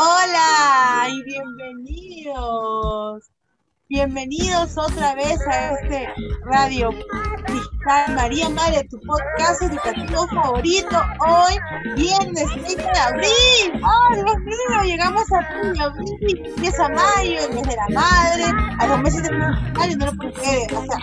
Hola y bienvenidos. Bienvenidos otra vez a este Radio Cristal María Madre, tu podcast educativo favorito. Hoy, viernes 30 de abril. ¡Oh, Dios mío! Llegamos a abril, empieza mayo, el mes de la madre, a los meses de mayo, no lo puedo. O sea,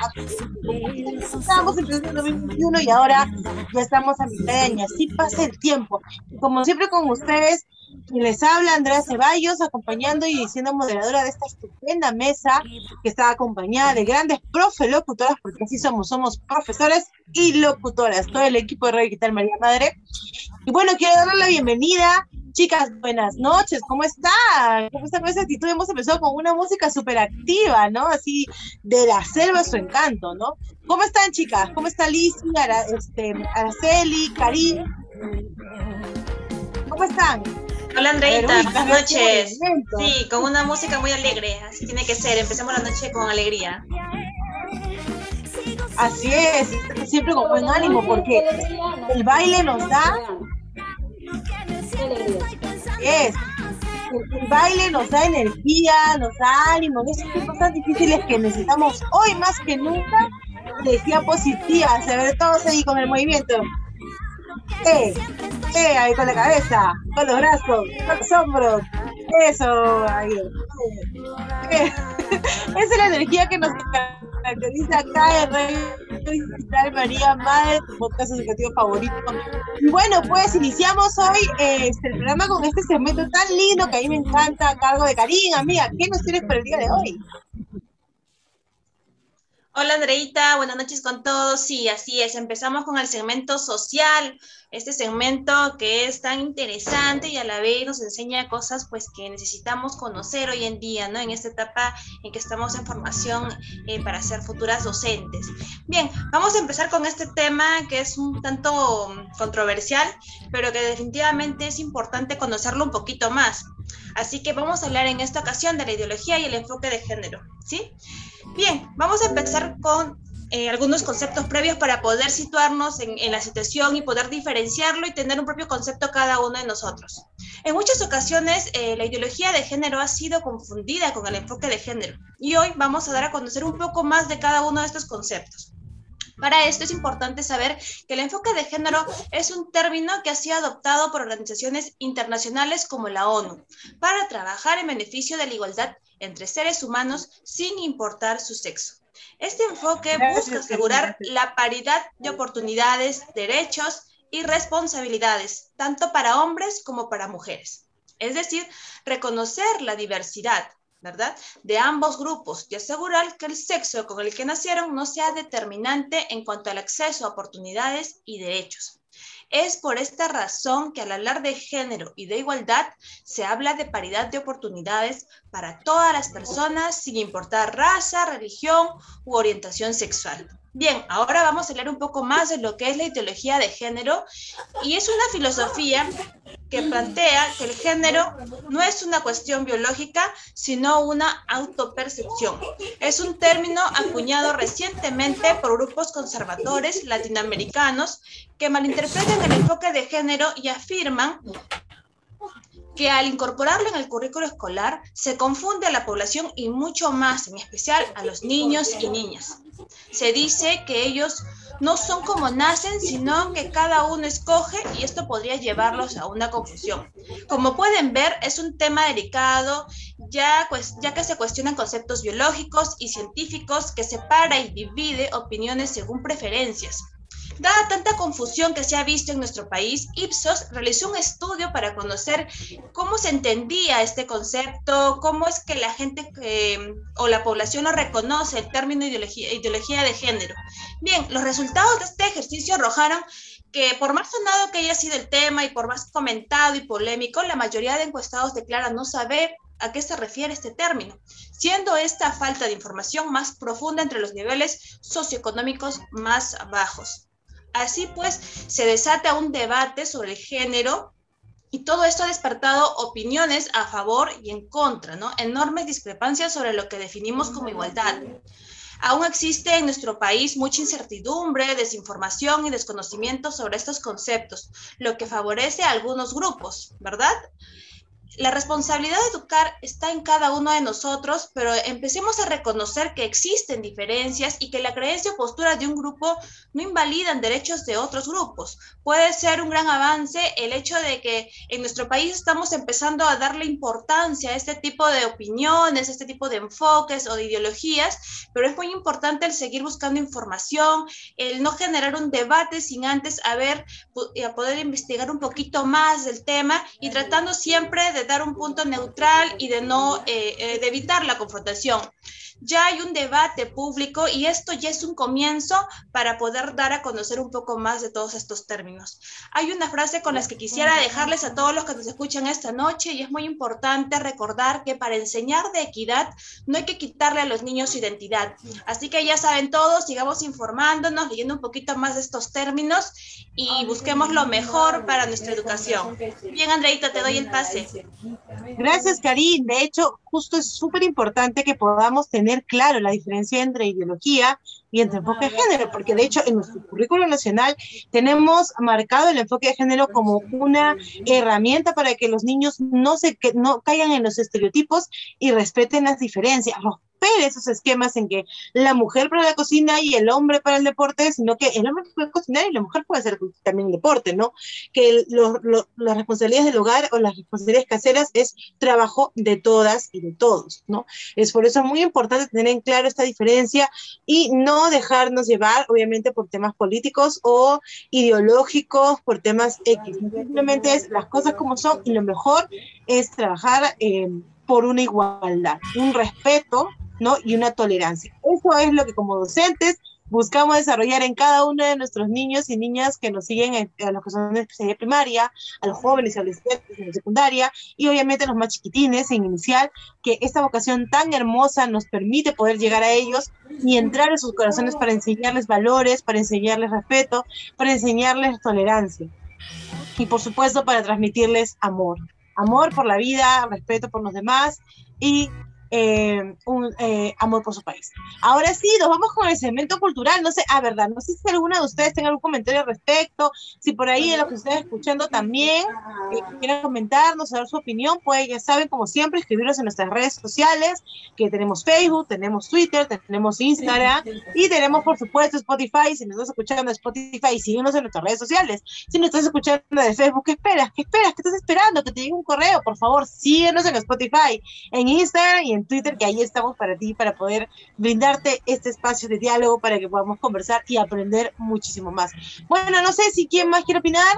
estábamos empezando en 2021 y ahora ya estamos a mitad de. Así pasa el tiempo. Como siempre con ustedes, les habla Andrea Ceballos, acompañando y siendo moderadora de esta estupenda mesa que está acompañada de grandes profe locutoras, porque así somos, somos profesores y locutoras, todo el equipo de Radio Digital María Madre. Y bueno, quiero darle la bienvenida. Chicas, buenas noches, ¿cómo están? ¿Cómo están con esa actitud? Hemos empezado con una música súper activa, ¿no? Así, de la selva su encanto, ¿no? ¿Cómo están, chicas? ¿Cómo está Liz, este, Araceli, Karim? ¿Cómo están? Hola Andreita, buenas noches. Sí, con una música muy alegre, así tiene que ser. Empecemos la noche con alegría. Así es, siempre con buen ánimo, porque el baile nos da. Es. El baile nos da energía, nos da ánimo, en esos tiempos tan difíciles que necesitamos hoy más que nunca, energía positiva, se ve todos ahí con el movimiento. Eh, eh, ahí con la cabeza, con los brazos, con los hombros. Eso, ahí. Eh, esa es la energía que nos caracteriza acá en Radio María Madre, tu podcast educativo favorito. Y bueno, pues iniciamos hoy este, el programa con este segmento tan lindo que a mí me encanta, cargo de Karim, amiga. ¿Qué nos tienes para el día de hoy? Hola Andreita, buenas noches con todos. Sí, así es. Empezamos con el segmento social, este segmento que es tan interesante y a la vez nos enseña cosas pues que necesitamos conocer hoy en día, ¿no? En esta etapa en que estamos en formación eh, para ser futuras docentes. Bien, vamos a empezar con este tema que es un tanto controversial, pero que definitivamente es importante conocerlo un poquito más. Así que vamos a hablar en esta ocasión de la ideología y el enfoque de género, ¿sí? Bien, vamos a empezar con eh, algunos conceptos previos para poder situarnos en, la situación y poder diferenciarlo y tener un propio concepto cada uno de nosotros. En muchas ocasiones, eh, la ideología de género ha sido confundida con el enfoque de género y hoy vamos a dar a conocer un poco más de cada uno de estos conceptos. Para esto es importante saber que el enfoque de género es un término que ha sido adoptado por organizaciones internacionales como la ONU para trabajar en beneficio de la igualdad entre seres humanos sin importar su sexo. Este enfoque busca asegurar la paridad de oportunidades, derechos y responsabilidades, tanto para hombres como para mujeres. Es decir, reconocer la diversidad, ¿verdad? De ambos grupos y asegurar que el sexo con el que nacieron no sea determinante en cuanto al acceso a oportunidades y derechos. Es por esta razón que al hablar de género y de igualdad se habla de paridad de oportunidades para todas las personas sin importar raza, religión u orientación sexual. Bien, ahora vamos a hablar un poco más de lo que es la ideología de género y es una filosofía que plantea que el género no es una cuestión biológica, sino una autopercepción. Es un término acuñado recientemente por grupos conservadores latinoamericanos que malinterpretan el enfoque de género y afirman que al incorporarlo en el currículo escolar se confunde a la población y mucho más, en especial a los niños y niñas. Se dice que ellos no son como nacen, sino que cada uno escoge y esto podría llevarlos a una confusión. Como pueden ver, es un tema delicado, ya, que se cuestionan conceptos biológicos y científicos que separa y divide opiniones según preferencias. Dada tanta confusión que se ha visto en nuestro país, Ipsos realizó un estudio para conocer cómo se entendía este concepto, cómo es que la gente o la población no reconoce el término ideología, ideología de género. Bien, los resultados de este ejercicio arrojaron que por más sonado que haya sido el tema y por más comentado y polémico, la mayoría de encuestados declaran no saber a qué se refiere este término, siendo esta falta de información más profunda entre los niveles socioeconómicos más bajos. Así pues, se desata un debate sobre el género y todo esto ha despertado opiniones a favor y en contra, ¿no? Enormes discrepancias sobre lo que definimos como igualdad. Aún existe en nuestro país mucha incertidumbre, desinformación y desconocimiento sobre estos conceptos, lo que favorece a algunos grupos, ¿verdad? La responsabilidad de educar está en cada uno de nosotros, pero empecemos a reconocer que existen diferencias y que la creencia o postura de un grupo no invalidan derechos de otros grupos. Puede ser un gran avance el hecho de que en nuestro país estamos empezando a darle importancia a este tipo de opiniones, a este tipo de enfoques o de ideologías, pero es muy importante el seguir buscando información, el no generar un debate sin antes haber, a poder investigar un poquito más del tema y tratando siempre de dar un punto neutral y de no eh, eh, de evitar la confrontación ya hay un debate público y esto ya es un comienzo para poder dar a conocer un poco más de todos estos términos. Hay una frase con la que quisiera dejarles a todos los que nos escuchan esta noche y es muy importante recordar que para enseñar de equidad no hay que quitarle a los niños su identidad. Así que ya saben todos, sigamos informándonos, leyendo un poquito más de estos términos y busquemos lo mejor para nuestra educación. Bien, Andreita, te doy el pase. Gracias, Karin. De hecho, justo es súper importante que podamos tener claro la diferencia entre ideología y entre enfoque de género, porque de hecho en nuestro currículo nacional tenemos marcado el enfoque de género como una herramienta para que los niños no se que no caigan en los estereotipos y respeten las diferencias, esos esquemas en que la mujer para la cocina y el hombre para el deporte, sino que el hombre puede cocinar y la mujer puede hacer también deporte, ¿no? Que las responsabilidades del hogar o las responsabilidades caseras es trabajo de todas y de todos, ¿no? Es por eso muy importante tener en claro esta diferencia y no dejarnos llevar, obviamente, por temas políticos o ideológicos, por temas X. Simplemente es las cosas como son y lo mejor es trabajar eh, por una igualdad, un respeto ¿no? Y una tolerancia. Eso es lo que como docentes buscamos desarrollar en cada uno de nuestros niños y niñas que nos siguen a los que son de especialidad primaria, a los jóvenes y adolescentes en secundaria y obviamente a los más chiquitines en inicial, que esta vocación tan hermosa nos permite poder llegar a ellos y entrar en sus corazones para enseñarles valores, para enseñarles respeto, para enseñarles tolerancia y por supuesto para transmitirles amor. Amor por la vida, respeto por los demás y eh, un eh, amor por su país. Ahora sí, nos vamos con el segmento cultural. No sé, a ah, verdad, no sé si alguna de ustedes tenga algún comentario al respecto, si por ahí de lo que estén escuchando también eh, quieran comentarnos, dar su opinión, pues ya saben, como siempre, escribirnos en nuestras redes sociales, que tenemos Facebook, tenemos Twitter, tenemos Instagram y tenemos, por supuesto, Spotify. Si nos estás escuchando de Spotify, síguenos en nuestras redes sociales. Si nos estás escuchando de Facebook, ¿qué esperas? ¿Qué esperas? ¿Qué estás esperando? Que te llegue un correo, por favor, síguenos en Spotify, en Instagram y en Twitter, que ahí estamos para ti, para poder brindarte este espacio de diálogo para que podamos conversar y aprender muchísimo más. Bueno, no sé si quién más quiere opinar.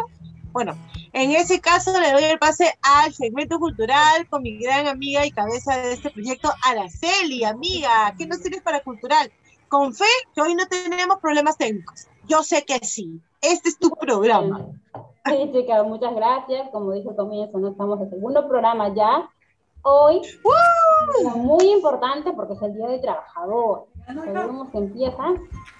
Bueno, en ese caso le doy el pase al segmento cultural con mi gran amiga y cabeza de este proyecto, Araceli, amiga. ¿Qué nos tienes para cultural? Con fe que hoy no tenemos problemas técnicos. Yo sé que sí. Este es tu programa. Sí, chicas, muchas gracias. Como dije al comienzo, no estamos en el segundo programa ya hoy muy importante porque es el Día del Trabajador. Sabemos que empiezan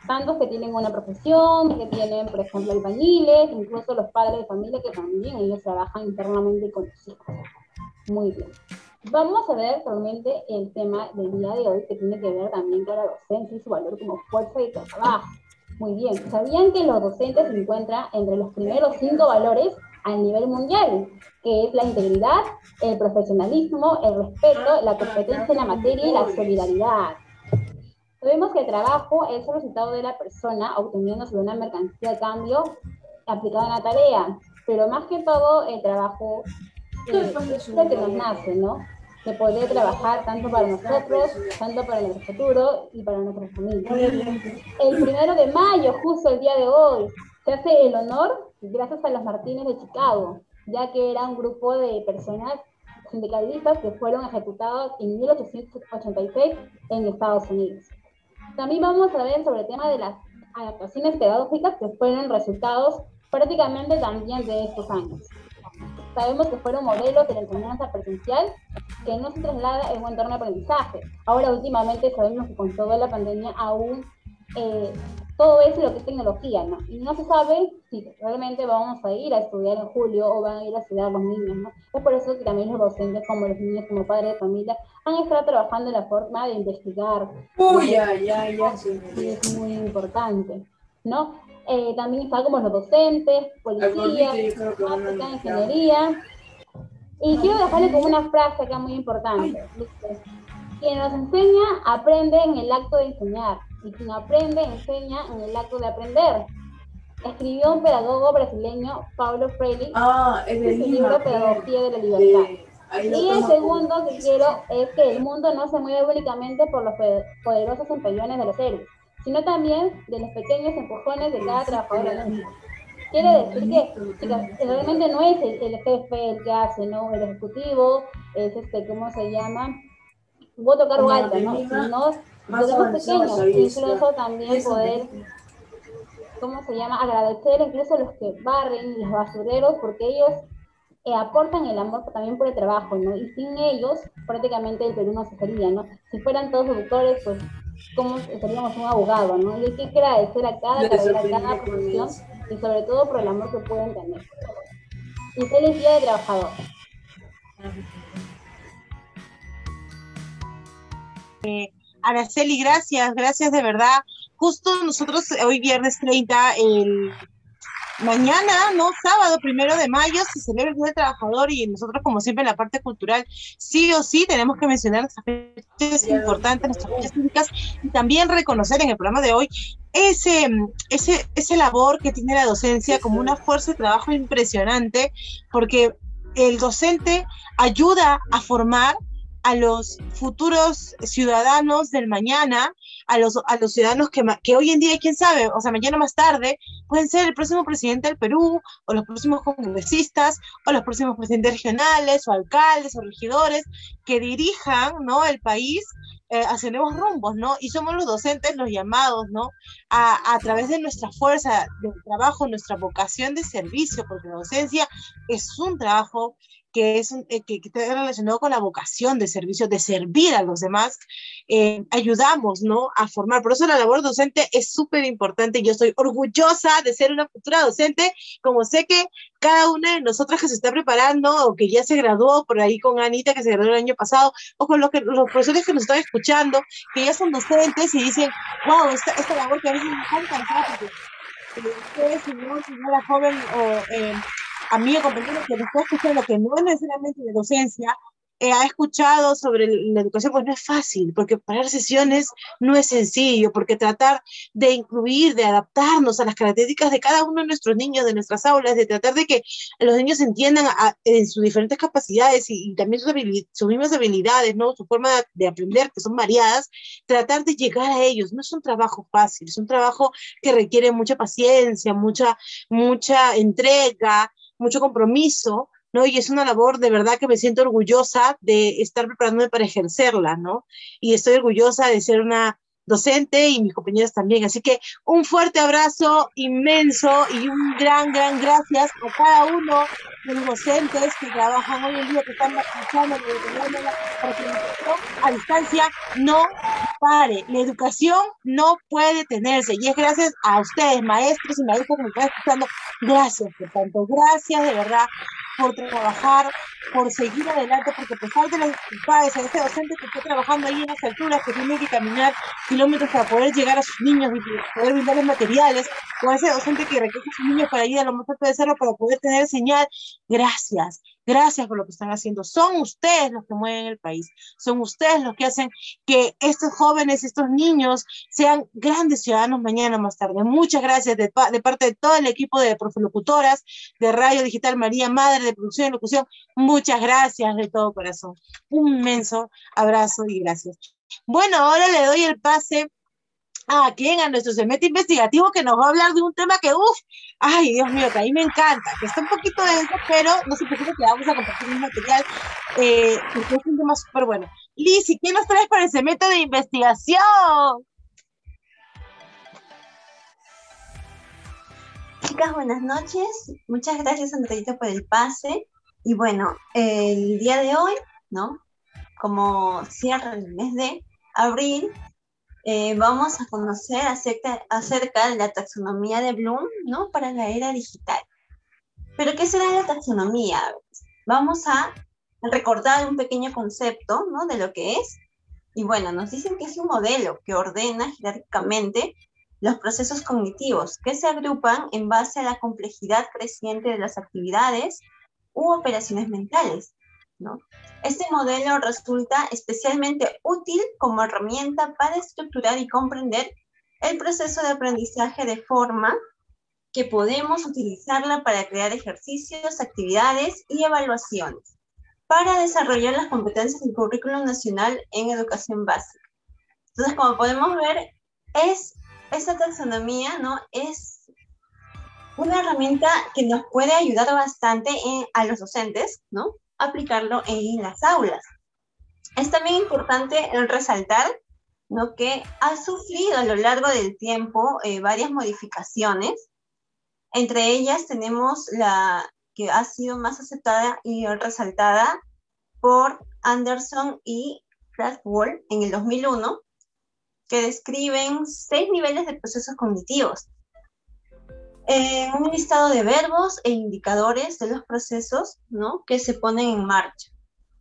tantos que tienen una profesión, que tienen, por ejemplo, albañiles, incluso los padres de familia que también ellos trabajan internamente con los hijos. Muy bien. Vamos a ver realmente el tema del día de hoy que tiene que ver también con la docencia y su valor como fuerza de trabajo. Muy bien, ¿sabían que los docentes se encuentran entre los primeros cinco valores a nivel mundial, que es la integridad, el profesionalismo, el respeto, la competencia en la materia y la solidaridad. Sabemos que el trabajo es el resultado de la persona obteniendo sobre una mercancía de cambio aplicada en la tarea, pero más que todo el trabajo eh, es lo que nos nace, ¿no? De poder trabajar tanto para nosotros, tanto para nuestro futuro y para nuestra familia. El primero de mayo, justo el día de hoy, se hace el honor gracias a los Martínez de Chicago, ya que era un grupo de personas sindicalistas que fueron ejecutados en 1886 en Estados Unidos. También vamos a ver sobre el tema de las adaptaciones pedagógicas que fueron resultados prácticamente también de estos años. Sabemos que fueron modelos de la enseñanza presencial que no se traslada en un entorno de aprendizaje. Ahora últimamente sabemos que con toda la pandemia aún eh, todo eso lo que es tecnología, ¿no? Y no se sabe si realmente vamos a ir a estudiar en julio o van a ir a estudiar los niños, ¿no? Es por eso que también los docentes, como los niños, como padres de familia, han estado trabajando en la forma de investigar. Uy, ya, ya, ya. Sí, es muy importante, ¿no? Eh, también está como los docentes, policías, ingeniería, Y quiero dejarle como una frase acá muy importante. Quien nos enseña, aprende en el acto de enseñar. Y quien aprende, enseña en el acto de aprender. Escribió un pedagogo brasileño, Paulo Freire, ah, en el libro Pedagogía de la Libertad. y el segundo que quiero es que el mundo no se mueve únicamente por los poderosos empellones de los héroes, sino también de los pequeños empujones de cada trabajador. Quiere decir que, realmente no es el, jefe el que hace, ¿no? El ejecutivo es este, ¿cómo se llama? Voto cargo alto, ¿no? Sino los pequeños, incluso también poder, ¿cómo se llama? Agradecer incluso a los que barren, los basureros, porque ellos eh, aportan el amor también por el trabajo, ¿no? Y sin ellos, prácticamente el Perú no se sería, ¿no? Si fueran todos doctores, pues, ¿cómo seríamos un abogado, ¿no? Y hay que agradecer a cada carrera, a cada profesión y sobre todo por el amor que pueden tener. Y feliz día de trabajador. Eh, Araceli, gracias, gracias de verdad. Justo nosotros hoy viernes 30, el mañana, no, sábado primero de mayo, se celebra el Día del Trabajador y nosotros, como siempre, en la parte cultural, sí o sí tenemos que mencionar nuestras fechas importantes, nuestras fechas públicas y también reconocer en el programa de hoy ese, ese, ese labor que tiene la docencia como una fuerza de trabajo impresionante, porque el docente ayuda a formar a los futuros ciudadanos del mañana, a los, a los ciudadanos que, que hoy en día, quién sabe, o sea, mañana más tarde, pueden ser el próximo presidente del Perú, o los próximos congresistas, o los próximos presidentes regionales, o alcaldes, o regidores, que dirijan, ¿no?, el país eh, hacia nuevos rumbos, ¿no? Y somos los docentes los llamados, ¿no? A, a, través de nuestra fuerza de trabajo, nuestra vocación de servicio, porque la docencia es un trabajo que, es eh, que, está relacionado con la vocación de servicio, de servir a los demás, eh, ayudamos ¿no? a formar. Por eso la labor docente es súper importante. Yo estoy orgullosa de ser una futura docente, como sé que cada una de nosotras que se está preparando o que ya se graduó, por ahí con Anita que se graduó el año pasado, o con los, que, los profesores que nos están escuchando, que ya son docentes y dicen, wow, esta, esta labor que a veces me encanta, porque ustedes, señor, señora joven o... Eh, amigo, compañero que está escuchando, que no es necesariamente de docencia, eh, ha escuchado sobre la educación, pues no es fácil, porque parar sesiones no es sencillo, porque tratar de incluir, de adaptarnos a las características de cada uno de nuestros niños, de nuestras aulas, de tratar de que los niños entiendan en sus diferentes capacidades y, también sus, sus, mismas habilidades, ¿no? su forma de, de aprender, que son variadas, tratar de llegar a ellos. No es un trabajo fácil, es un trabajo que requiere mucha paciencia, mucha, mucha entrega, mucho compromiso, ¿no? Y es una labor de verdad que me siento orgullosa de estar preparándome para ejercerla, ¿no? Y estoy orgullosa de ser una docente y mis compañeros también. Así que un fuerte abrazo inmenso y un gran, gran gracias a cada uno de los docentes que trabajan hoy en día, que están escuchando para que a distancia no pare. La educación no puede tenerse y es gracias a ustedes, maestros y maestros que me están escuchando. Gracias por tanto, gracias de verdad por trabajar, por seguir adelante, porque a pesar de las dificultades, a ese docente que está trabajando ahí en las alturas, que tiene que caminar kilómetros para poder llegar a sus niños y poder brindarles materiales, o a ese docente que recoge a sus niños para ir a lo más alto de cerro para poder tener señal, gracias. Gracias por lo que están haciendo. Son ustedes los que mueven el país. Son ustedes los que hacen que estos jóvenes, estos niños, sean grandes ciudadanos mañana más tarde. Muchas gracias de, de parte de todo el equipo de Profilocutoras, de Radio Digital María Madre, de Producción y Locución. Muchas gracias de todo corazón. Un inmenso abrazo y gracias. Bueno, ahora le doy el pase a quién, a nuestro semestre investigativo que nos va a hablar de un tema que, uff, ay, Dios mío, que a mí me encanta, que está un poquito denso, pero no se preocupe que vamos a compartir un material, eh, porque es un tema súper bueno. Lizzy, ¿qué nos traes para ese método de investigación? Chicas, buenas noches. Muchas gracias, Andreita, por el pase. Y bueno, el día de hoy, ¿no? Como cierra el mes de abril, eh, vamos a conocer acerca, acerca de la taxonomía de Bloom, ¿no? Para la era digital. Pero, ¿qué será la taxonomía? Vamos a recordar un pequeño concepto, ¿no? De lo que es. Y bueno, nos dicen que es un modelo que ordena jerárquicamente los procesos cognitivos que se agrupan en base a la complejidad creciente de las actividades u operaciones mentales ¿no? Este modelo resulta especialmente útil como herramienta para estructurar y comprender el proceso de aprendizaje de forma que podemos utilizarla para crear ejercicios, actividades y evaluaciones para desarrollar las competencias del currículum nacional en educación básica. Entonces, como podemos ver, es esta taxonomía, ¿no? Es una herramienta que nos puede ayudar bastante a los docentes, ¿no? Aplicarlo en las aulas. Es también importante resaltar ¿no? que ha sufrido a lo largo del tiempo eh, varias modificaciones. Entre ellas tenemos la que ha sido más aceptada y resaltada por Anderson y Wall en el 2001, que describen seis niveles de procesos cognitivos. En un listado de verbos e indicadores de los procesos ¿no? que se ponen en marcha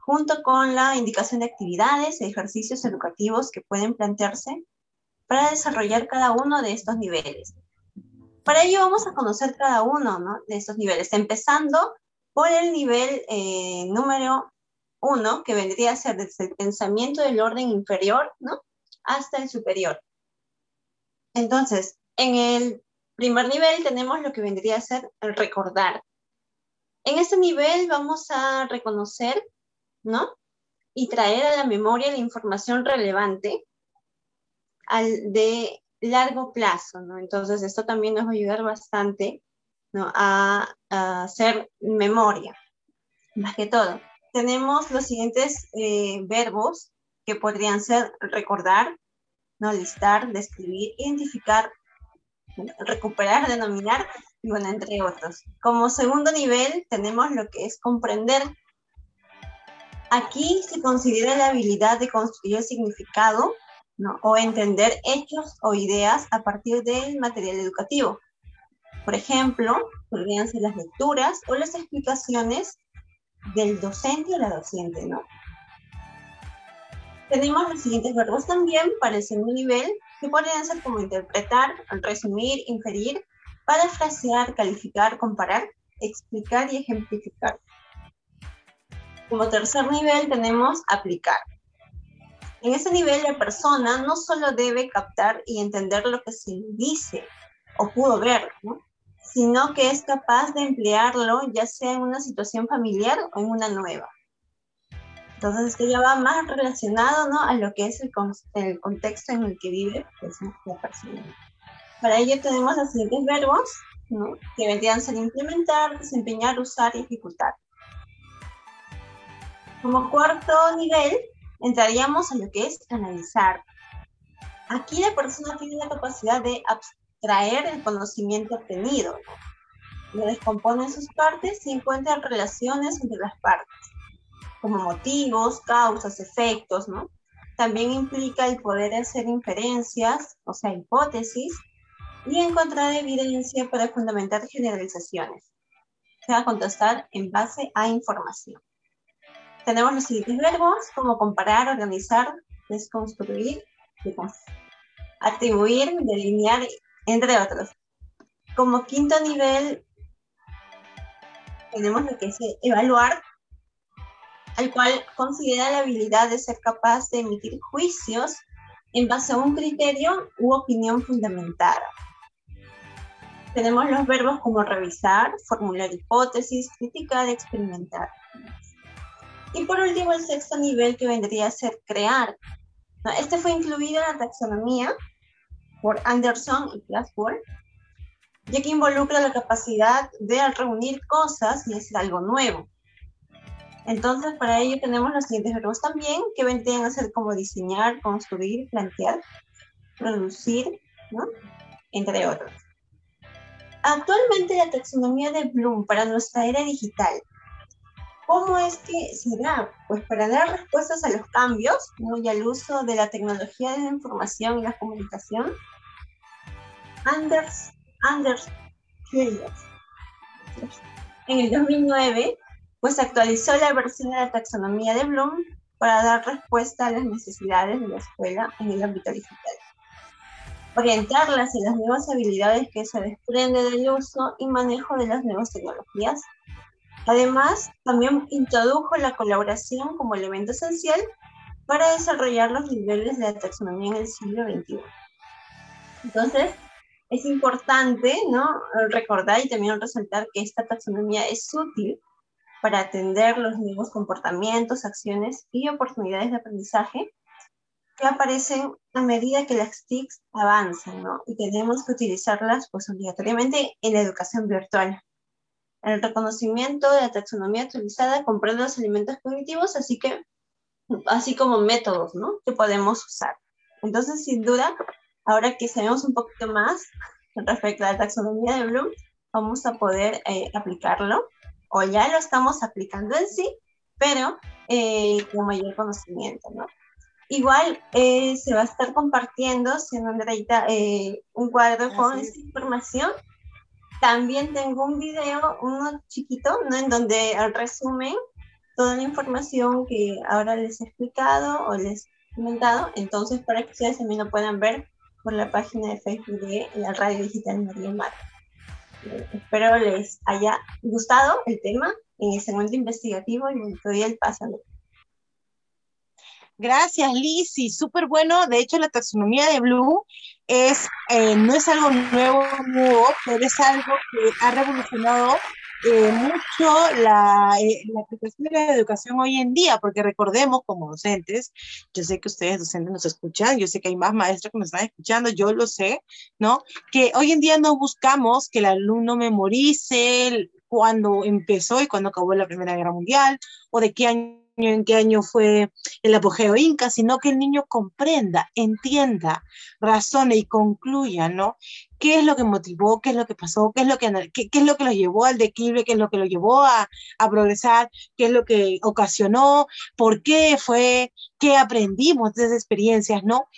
junto con la indicación de actividades e ejercicios educativos que pueden plantearse para desarrollar cada uno de estos niveles. Para ello vamos a conocer cada uno de estos niveles, empezando por el nivel eh, número uno, que vendría a ser desde el pensamiento del orden inferior ¿no? hasta el superior. Entonces, en el primer nivel tenemos lo que vendría a ser el recordar. En este nivel vamos a reconocer ¿no? Y traer a la memoria la información relevante al de largo plazo, ¿no? Entonces, esto también nos va a ayudar bastante, ¿no? A, hacer memoria, más que todo. Tenemos los siguientes eh, verbos que podrían ser recordar, ¿no? Listar, describir, identificar, recuperar, denominar, y bueno, entre otros. Como segundo nivel tenemos lo que es comprender, Aquí se considera la habilidad de construir significado o entender hechos o ideas a partir del material educativo. Por ejemplo, podrían ser las lecturas o las explicaciones del docente o la docente, ¿no? Tenemos los siguientes verbos también para el segundo nivel, que podrían ser como interpretar, resumir, inferir, parafrasear, calificar, comparar, explicar y ejemplificar. Como tercer nivel tenemos aplicar. En ese nivel la persona no solo debe captar y entender lo que se dice o pudo ver, sino que es capaz de emplearlo ya sea en una situación familiar o en una nueva. Entonces esto ya va más relacionado ¿no? a lo que es el, el contexto en el que vive pues, la persona. Para ello tenemos los siguientes verbos, ¿no? que vendrían a ser implementar, desempeñar, usar y ejecutar. Como cuarto nivel, entraríamos a lo que es analizar. Aquí la persona tiene la capacidad de abstraer el conocimiento obtenido. Lo descompone en sus partes y encuentra relaciones entre las partes, como motivos, causas, efectos, ¿no? También implica el poder hacer inferencias, o sea, hipótesis, y encontrar evidencia para fundamentar generalizaciones. Se va a contestar en base a información tenemos los siguientes verbos, como comparar, organizar, desconstruir, atribuir, delinear, entre otros. Como quinto nivel, tenemos lo que es evaluar, al cual considera la habilidad de ser capaz de emitir juicios en base a un criterio u opinión fundamentada. Tenemos los verbos como revisar, formular hipótesis, criticar, experimentar. Y por último, el sexto nivel que vendría a ser crear. Este fue incluido en la taxonomía por Anderson y Glasswell, ya que involucra la capacidad de reunir cosas y hacer algo nuevo. Entonces, para ello tenemos los siguientes verbos también, que vendrían a ser como diseñar, construir, plantear, producir, entre otros. Actualmente la taxonomía de Bloom para nuestra era digital ¿Cómo es que se da? Pues para dar respuestas a los cambios y al uso de la tecnología de la información y la comunicación, Anders, Anders en el 2009, pues actualizó la versión de la taxonomía de Bloom para dar respuesta a las necesidades de la escuela en el ámbito digital. Orientarlas en las nuevas habilidades que se desprende del uso y manejo de las nuevas tecnologías Además, también introdujo la colaboración como elemento esencial para desarrollar los niveles de la taxonomía en el siglo XXI. Entonces, es importante ¿no? recordar y también resaltar que esta taxonomía es útil para atender los nuevos comportamientos, acciones y oportunidades de aprendizaje que aparecen a medida que las TICs avanzan, ¿no? Y tenemos que utilizarlas pues obligatoriamente en la educación virtual. El reconocimiento de la taxonomía actualizada comprende los elementos cognitivos, así que, así como métodos, ¿no? Que podemos usar. Entonces, sin duda, ahora que sabemos un poquito más respecto a la taxonomía de Bloom, vamos a poder eh, aplicarlo, o ya lo estamos aplicando en sí, pero eh, con mayor conocimiento, ¿no? Igual eh, se va a estar compartiendo, siendo Andreita, eh, un cuadro con esta información. También tengo un video, uno chiquito, ¿no? en donde resumen toda la información que ahora les he explicado o les he comentado. Entonces, para que ustedes también lo puedan ver por la página de Facebook de la Radio Digital María Mar. Espero les haya gustado el tema en el segundo investigativo y me doy el paso. Gracias, Lizzy. Súper bueno. De hecho, la taxonomía de Blue es, eh, no es algo nuevo, nuevo, pero es algo que ha revolucionado eh, mucho la, eh, la, aplicación de la educación hoy en día, porque recordemos como docentes, yo sé que ustedes docentes nos escuchan, yo sé que hay más maestros que nos están escuchando, yo lo sé, ¿no? Que hoy en día no buscamos que el alumno memorice cuando empezó y cuando acabó la Primera Guerra Mundial, o de qué año en qué año fue el apogeo inca, sino que el niño comprenda, entienda, razone y concluya, ¿no? ¿Qué es lo que motivó? ¿Qué es lo que pasó? ¿Qué es lo que, qué, es lo que lo llevó al declive? ¿Qué es lo que lo llevó a, a progresar? ¿Qué es lo que ocasionó? ¿Por qué fue? ¿Qué aprendimos de esas experiencias, no?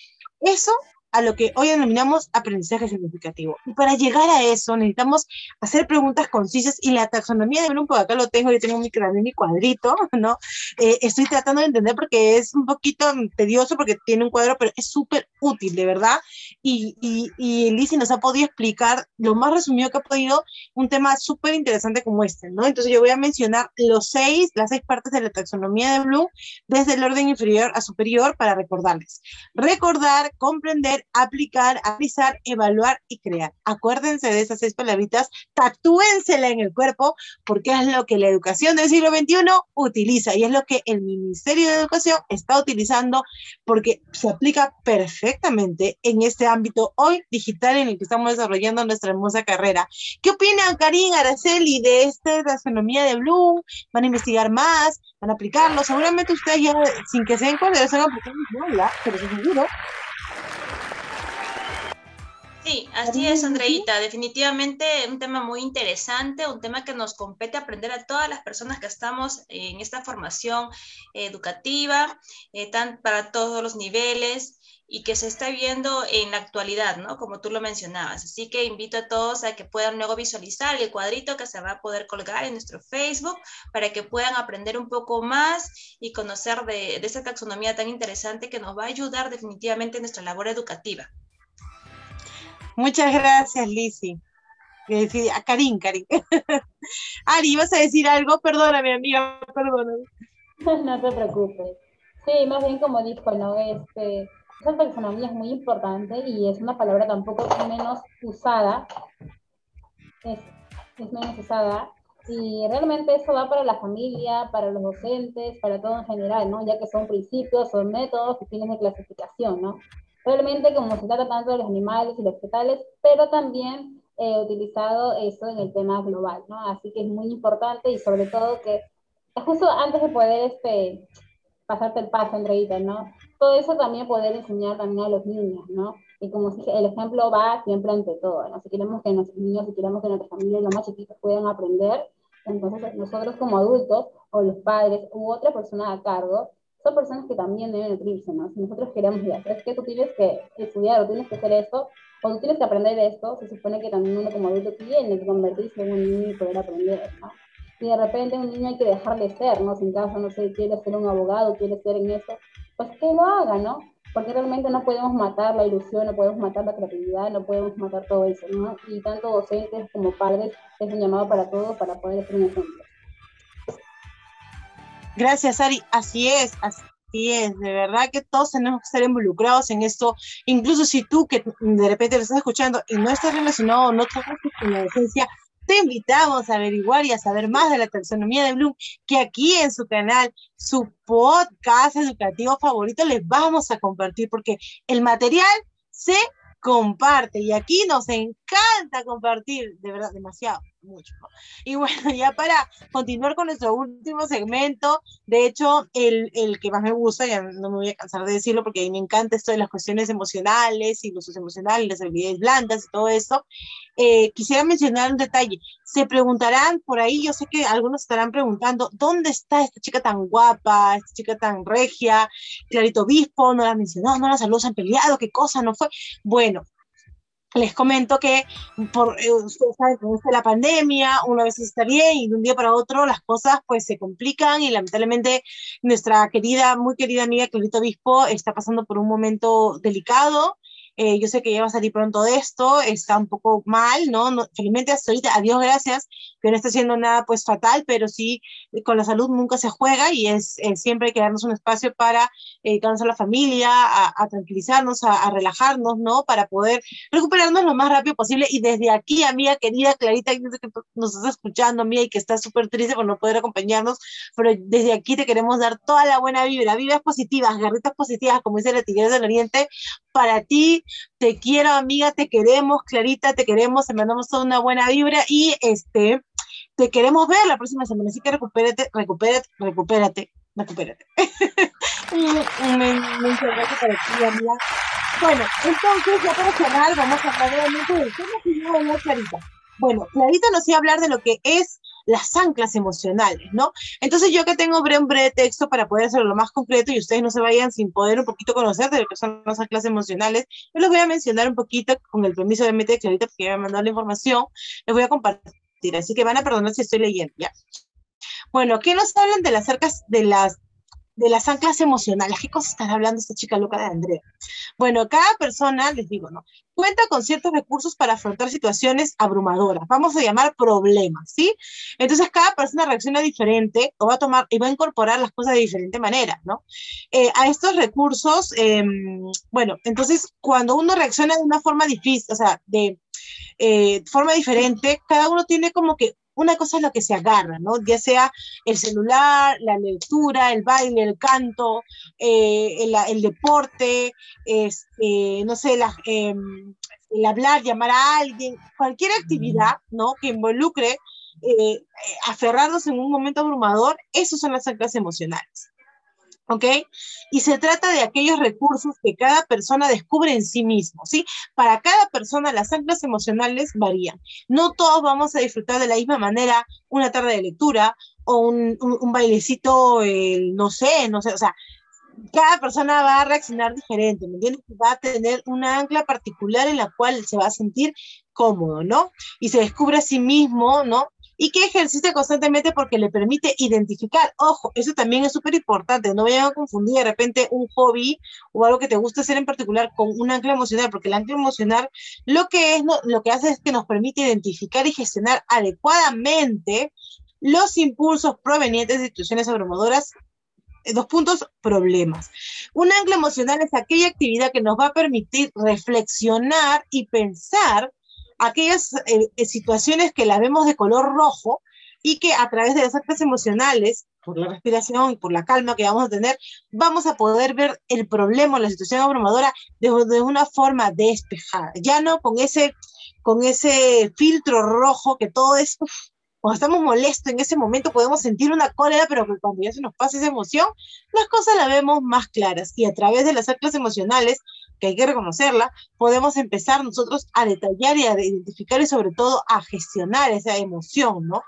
Eso a lo que hoy denominamos aprendizaje significativo. Y para llegar a eso necesitamos hacer preguntas concisas y la taxonomía de grupo, acá lo tengo, yo tengo mi, mi cuadrito, ¿no? Eh, estoy tratando de entender porque es un poquito tedioso porque tiene un cuadro, pero es súper útil, de verdad. Y, y, y Lizzie nos ha podido explicar lo más resumido que ha podido un tema súper interesante como este, ¿no? Entonces yo voy a mencionar los seis, las seis partes de la taxonomía de Bloom desde el orden inferior a superior para recordarles. Recordar, comprender, aplicar, analizar, evaluar y crear. Acuérdense de esas seis palabritas, tatúensela en el cuerpo, porque es lo que la educación del siglo XXI utiliza y es lo que el Ministerio de Educación está utilizando porque se aplica perfectamente en este ámbito hoy digital en el que estamos desarrollando nuestra hermosa carrera. ¿Qué opinan Karin, Araceli de esta taxonomía de Bloom? ¿Van a investigar más? ¿Van a aplicarlo? Seguramente ustedes ya, sin que se den cuenta, lo están aplicando, pero seguro Sí, así es, Andreita. Definitivamente un tema muy interesante, un tema que nos compete aprender a todas las personas que estamos en esta formación educativa, eh, tan, para todos los niveles y que se está viendo en la actualidad, ¿no? Como tú lo mencionabas. Así que invito a todos a que puedan luego visualizar el cuadrito que se va a poder colgar en nuestro Facebook para que puedan aprender un poco más y conocer de, de esta taxonomía tan interesante que nos va a ayudar definitivamente en nuestra labor educativa. Muchas gracias, Lizzy. A Karin, Karin. Ari, ¿vas a decir algo? Perdóname, amiga, perdóname. no te preocupes. Sí, más bien como dijo, ¿no? Este, esa taxonomía es muy importante y es una palabra tampoco menos usada. Es, es menos usada. Y realmente eso va para la familia, para los docentes, para todo en general, ¿no? Ya que son principios, son métodos y fines de clasificación, ¿no? Realmente como se trata tanto de los animales y los vegetales, pero también he utilizado eso en el tema global, ¿no? Así que es muy importante y sobre todo que justo antes de poder este, pasarte el paso, Andreita, ¿no? Todo eso también poder enseñar también a los niños, ¿no? Y como dije, el ejemplo va siempre ante todo, ¿no? Si queremos que nuestros niños, si queremos que nuestras familias, los más chiquitos puedan aprender, entonces nosotros como adultos o los padres u otra persona a cargo son personas que también deben nutrirse, ¿no? Si nosotros queremos ya, es que tú tienes que estudiar o tienes que hacer esto, o tú tienes que aprender esto, se supone que también uno como adulto tiene que convertirse en un niño y poder aprender, ¿no? Y de repente un niño hay que dejar de ser, ¿no? Si en caso, no sé, quiere ser un abogado, quiere ser en eso, pues que lo haga, ¿no? Porque realmente no podemos matar la ilusión, no podemos matar la creatividad, no podemos matar todo eso, ¿no? Y tanto docentes como padres es un llamado para todos para poder ser un ejemplo. Gracias, Ari. Así es, así es. De verdad que todos tenemos que estar involucrados en esto. Incluso si tú que de repente lo estás escuchando y no estás relacionado, no trabajas con la docencia, te invitamos a averiguar y a saber más de la taxonomía de Bloom, que aquí en su canal, su podcast educativo favorito, les vamos a compartir, porque el material se comparte y aquí nos encanta compartir, de verdad, demasiado mucho. Y bueno, ya para continuar con nuestro último segmento, de hecho, el, el, que más me gusta, ya no me voy a cansar de decirlo porque me encanta esto de las cuestiones emocionales y los emocionales, las habilidades blandas y todo eso, eh, quisiera mencionar un detalle. Se preguntarán por ahí, yo sé que algunos estarán preguntando, ¿dónde está esta chica tan guapa, esta chica tan regia? Clarito Obispo, no la mencionó, no la saludó, se han peleado, qué cosa, no fue. Bueno, les comento que por eh, la pandemia, una vez está bien y de un día para otro las cosas pues se complican y lamentablemente nuestra querida, muy querida amiga Clarito Obispo está pasando por un momento delicado eh, yo sé que ya va a salir pronto de esto, está un poco mal, ¿no? felizmente ahorita, a Dios gracias, que no está haciendo nada pues fatal, pero sí eh, con la salud nunca se juega y es eh, siempre hay que darnos un espacio para dedicarnos a la familia, a, tranquilizarnos, a, relajarnos, ¿no? Para poder recuperarnos lo más rápido posible y desde aquí, amiga querida Clarita, que nos estás escuchando, amiga, y que está súper triste por no poder acompañarnos, pero desde aquí te queremos dar toda la buena vibra, vibras positivas, garritas positivas, como dice la Tigresa del Oriente, para ti, te quiero, amiga, te queremos, Clarita, te queremos, te mandamos toda una buena vibra y este, te queremos ver la próxima semana. Así que recupérate, recupérate, recupérate, recupérate. un, mensaje para ti, amiga. Bueno, entonces, ya para cerrar, vamos a hablar nuevamente de cómo se Clarita. Bueno, Clarita nos iba a hablar de lo que es las anclas emocionales, ¿no? Entonces yo que tengo un breve texto para poder hacerlo lo más concreto y ustedes no se vayan sin poder un poquito conocer de lo que son las anclas emocionales, yo les voy a mencionar un poquito con el permiso de mi texto ahorita porque ya me mandado la información, les voy a compartir, así que van a perdonar si estoy leyendo, ¿ya? Bueno, ¿qué nos hablan de las anclas, de las de las anclas emocionales. ¿Qué cosa está hablando esta chica loca de Andrea? Bueno, cada persona, les digo, ¿no? Cuenta con ciertos recursos para afrontar situaciones abrumadoras. Vamos a llamar problemas, ¿sí? Entonces, cada persona reacciona diferente o va a tomar y va a incorporar las cosas de diferente manera, ¿no? Eh, a estos recursos, em, bueno, entonces, cuando uno reacciona de una forma difícil, o sea, de eh, forma diferente, cada uno tiene como que una cosa es lo que se agarra, ¿no? Ya sea el celular, la lectura, el baile, el canto, eh, el, deporte, este, no sé, em, el hablar, llamar a alguien, cualquier actividad, ¿no? Que involucre eh, aferrarnos en un momento abrumador, esos son las anclas emocionales. ¿Ok? Y se trata de aquellos recursos que cada persona descubre en sí mismo, ¿sí? Para cada persona las anclas emocionales varían. No todos vamos a disfrutar de la misma manera una tarde de lectura o un, bailecito, no sé, no sé, o sea, cada persona va a reaccionar diferente, ¿me entiendes? Va a tener una ancla particular en la cual se va a sentir cómodo, ¿no? Y se descubre a sí mismo, ¿no? Y que ejercite constantemente porque le permite identificar. Ojo, eso también es súper importante, no vayan a confundir de repente un hobby o algo que te gusta hacer en particular con un ancla emocional, porque el ancla emocional lo que, es, lo que hace es que nos permite identificar y gestionar adecuadamente los impulsos provenientes de situaciones abrumadoras eh, dos puntos, problemas. Un ancla emocional es aquella actividad que nos va a permitir reflexionar y pensar aquellas eh, eh, situaciones que las vemos de color rojo y que a través de las actas emocionales, por la respiración por la calma que vamos a tener, vamos a poder ver el problema, la situación abrumadora de, una forma despejada, ya no con ese, con ese filtro rojo que todo es, cuando estamos molestos en ese momento podemos sentir una cólera, pero cuando ya se nos pasa esa emoción, las cosas las vemos más claras. Y a través de las actas emocionales que hay que reconocerla, podemos empezar nosotros a detallar y a identificar y sobre todo a gestionar esa emoción, ¿no?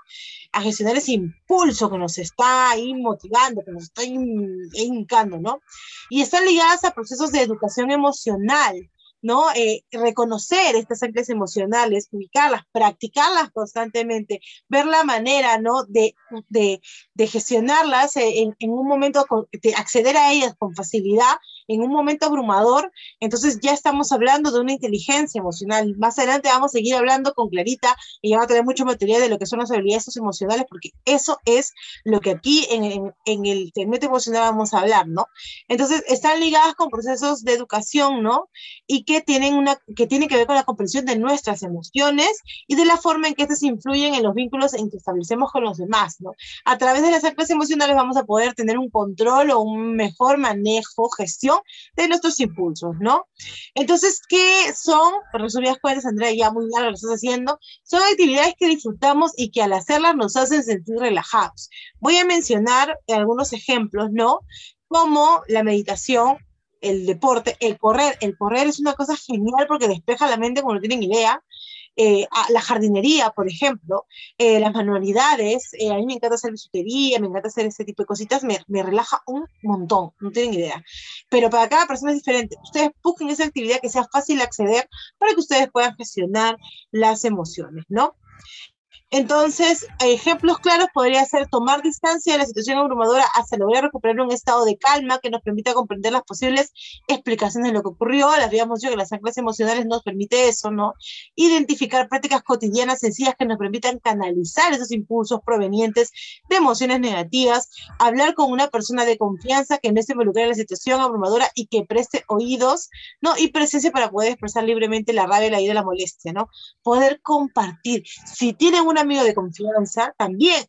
A gestionar ese impulso que nos está ahí motivando, que nos está hincando, ¿no? Y están ligadas a procesos de educación emocional, ¿no? Eh, reconocer estas anclas emocionales, ubicarlas, practicarlas constantemente, ver la manera, ¿no? De, de, de gestionarlas en, en, un momento, de acceder a ellas con facilidad en un momento abrumador, entonces ya estamos hablando de una inteligencia emocional. Más adelante vamos a seguir hablando con Clarita y ya va a tener mucho material de lo que son las habilidades emocionales, porque eso es lo que aquí en, en, el segmento emocional vamos a hablar, ¿no? Entonces, están ligadas con procesos de educación, ¿no? Y que tienen, una, que tienen que ver con la comprensión de nuestras emociones y de la forma en que estas influyen en los vínculos en que establecemos con los demás, ¿no? A través de las actas emocionales vamos a poder tener un control o un mejor manejo, gestión de nuestros impulsos, ¿no? Entonces, ¿qué son? Resumidas cuentas, Andrea, ya muy largo lo estás haciendo, son actividades que disfrutamos y que al hacerlas nos hacen sentir relajados. Voy a mencionar algunos ejemplos, ¿no? Como la meditación, el deporte, el correr. El correr es una cosa genial porque despeja la mente como no tienen idea. Eh, la jardinería, por ejemplo, eh, las manualidades, eh, a mí me encanta hacer bisutería, me encanta hacer ese tipo de cositas, me, me, relaja un montón, no tienen idea. Pero para cada persona es diferente. Ustedes busquen esa actividad que sea fácil de acceder para que ustedes puedan gestionar las emociones, ¿no? Entonces, ejemplos claros podría ser tomar distancia de la situación abrumadora hasta lograr recuperar un estado de calma que nos permita comprender las posibles explicaciones de lo que ocurrió. Las habíamos dicho que las anclas emocionales nos permite eso, ¿no? Identificar prácticas cotidianas sencillas que nos permitan canalizar esos impulsos provenientes de emociones negativas. Hablar con una persona de confianza que no esté involucrada en la situación abrumadora y que preste oídos, ¿no? Y presencia para poder expresar libremente la rabia, la ira, la molestia, ¿no? Poder compartir. Si tienen una amigo de confianza, también,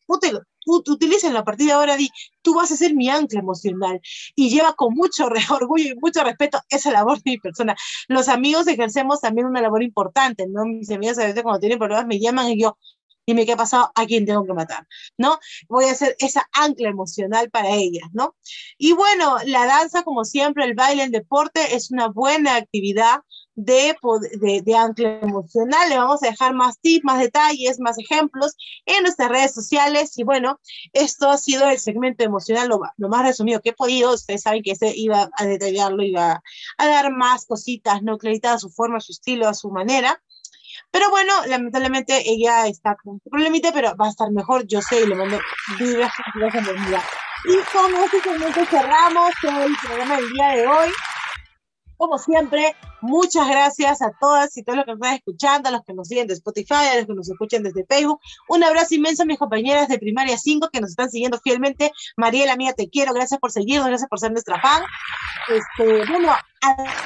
utilicen la partida ahora, di, tú vas a ser mi ancla emocional y lleva con mucho orgullo y mucho respeto esa labor de mi persona. Los amigos ejercemos también una labor importante, ¿no? Mis amigos a veces cuando tienen problemas me llaman y yo, dime qué ha pasado, a quién tengo que matar, ¿no? Voy a ser esa ancla emocional para ellas, ¿no? Y bueno, la danza, como siempre, el baile, el deporte es una buena actividad de, de, de, ancla emocional. Le vamos a dejar más tips, más detalles, más ejemplos en nuestras redes sociales. Y bueno, esto ha sido el segmento emocional, lo, más resumido que he podido. Ustedes saben que se iba a detallarlo, iba a dar más cositas, ¿no? Clarita a su forma, a su estilo, a su manera. Pero bueno, lamentablemente ella está con un problemita, pero va a estar mejor, yo sé, y le mando vibras Y con este segmento cerramos el programa del día de hoy. Como siempre, muchas gracias a todas y todos los que nos están escuchando, a los que nos siguen de Spotify, a los que nos escuchan desde Facebook. Un abrazo inmenso a mis compañeras de primaria 5 que nos están siguiendo fielmente. Mariela, mía, te quiero. Gracias por seguirnos, gracias por ser nuestra fan. Este, bueno,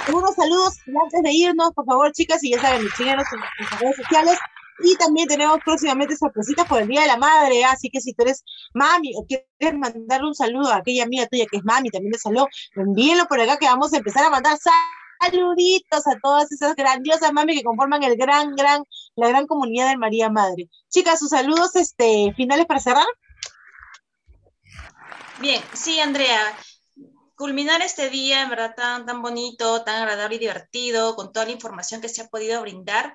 algunos saludos antes de irnos, por favor, chicas, y ya saben, síguenos en nuestras redes sociales. Y también tenemos próximamente sorpresitas por el Día de la Madre, así que si tú eres mami o quieres mandarle un saludo a aquella amiga tuya que es mami, también de salud, envíenlo por acá que vamos a empezar a mandar saluditos a todas esas grandiosas mami que conforman el gran, gran, la gran comunidad de María Madre. Chicas, sus saludos este, finales para cerrar. Bien, sí, Andrea culminar este día, en verdad, tan, tan bonito, tan agradable y divertido, con toda la información que se ha podido brindar.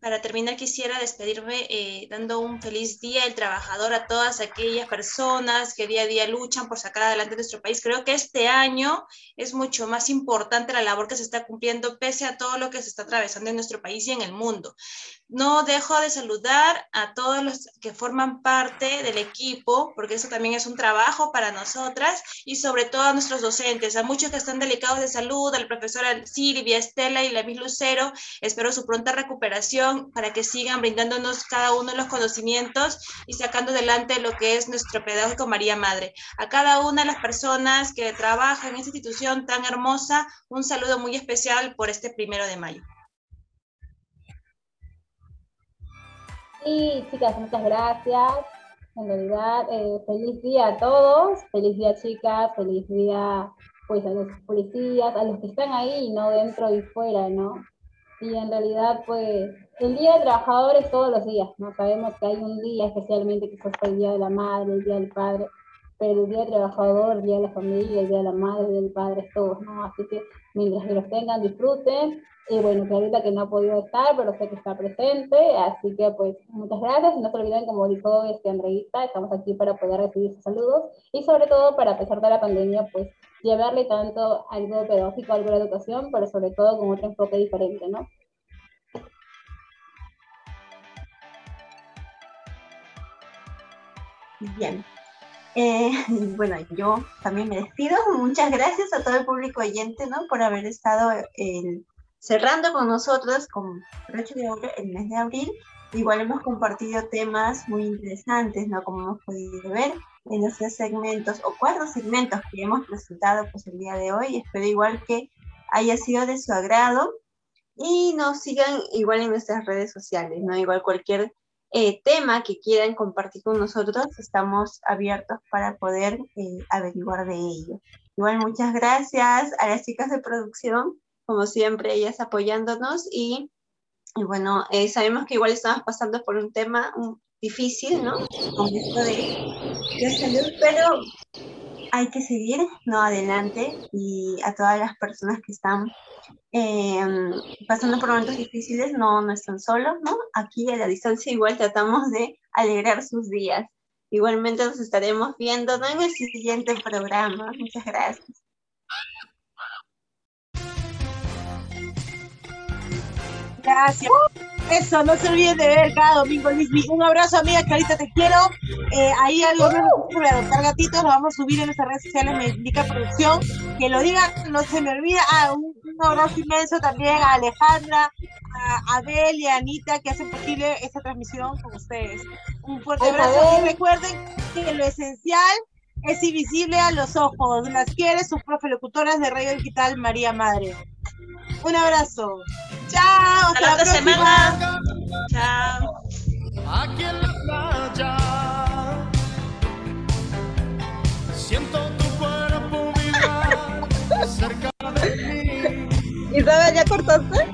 Para terminar, quisiera despedirme eh, dando un feliz día al trabajador a todas aquellas personas que día a día luchan por sacar adelante nuestro país. Creo que este año es mucho más importante la labor que se está cumpliendo pese a todo lo que se está atravesando en nuestro país y en el mundo. No dejo de saludar a todos los que forman parte del equipo, porque eso también es un trabajo para nosotras, y sobre todo a nuestros docentes, a muchos que están delicados de salud, al profesor Silvia, Estela y la Miss Lucero. Espero su pronta recuperación para que sigan brindándonos cada uno los conocimientos y sacando adelante lo que es nuestro pedagógico María Madre. A cada una de las personas que trabajan en esta institución tan hermosa, un saludo muy especial por este primero de mayo. Sí, chicas, muchas gracias. En realidad, eh, feliz día a todos, feliz día chicas, feliz día pues a los policías, a los que están ahí, ¿no? Dentro y fuera, ¿no? Y en realidad, pues, el Día del Trabajador es todos los días, ¿no? Sabemos que hay un día especialmente que es el Día de la Madre, el Día del Padre, pero el Día del Trabajador, el Día de la Familia, el Día de la Madre, del Padre, es todos, ¿no? Así que mientras que los tengan, disfruten y bueno, Clarita que no ha podido estar, pero sé que está presente, así que pues muchas gracias. No se olviden, como dijo este Andreita, estamos aquí para poder recibir sus saludos y sobre todo para, a pesar de la pandemia, pues llevarle tanto algo pedagógico, algo de educación, pero sobre todo con otro enfoque diferente, ¿no? Bien. Eh, bueno, yo también me despido. Muchas gracias a todo el público oyente, ¿no? Por haber estado eh, cerrando con nosotros con de oro el mes de abril. Igual hemos compartido temas muy interesantes, ¿no? Como hemos podido ver en los tres segmentos o cuatro segmentos que hemos presentado pues el día de hoy. Espero igual que haya sido de su agrado y nos sigan igual en nuestras redes sociales, ¿no? Igual cualquier eh, tema que quieran compartir con nosotros, estamos abiertos para poder eh, averiguar de ello. Igual muchas gracias a las chicas de producción, como siempre, ellas apoyándonos y, y bueno, eh, sabemos que igual estamos pasando por un tema difícil, ¿no? Con esto de, de salud, pero hay que seguir, ¿no? Adelante y a todas las personas que están Em, pasando por momentos difíciles, no, no están solos, ¿no? Aquí a la distancia igual tratamos de alegrar sus días. Igualmente nos estaremos viendo en el siguiente programa. Muchas gracias. Gracias. Eso, no se olviden de ver cada domingo Un abrazo, amiga, que ahorita te quiero. Eh, ahí algo sobre adoptar gatitos, lo vamos a subir en nuestras redes sociales, me indica producción. Que lo digan, no se me olvida. Ah, un, abrazo inmenso también a Alejandra, a Abel y a Anita que hacen posible esta transmisión con ustedes. Un fuerte abrazo y recuerden que lo esencial es invisible a los ojos. Las quiere sus profe locutoras de Radio Digital María Madre. Un abrazo. Chao. Hasta, la, otra semana. Chao. Aquí en la playa. Siento tu cuerpo vibrar cerca de mí. Isabel, ¿ya cortaste?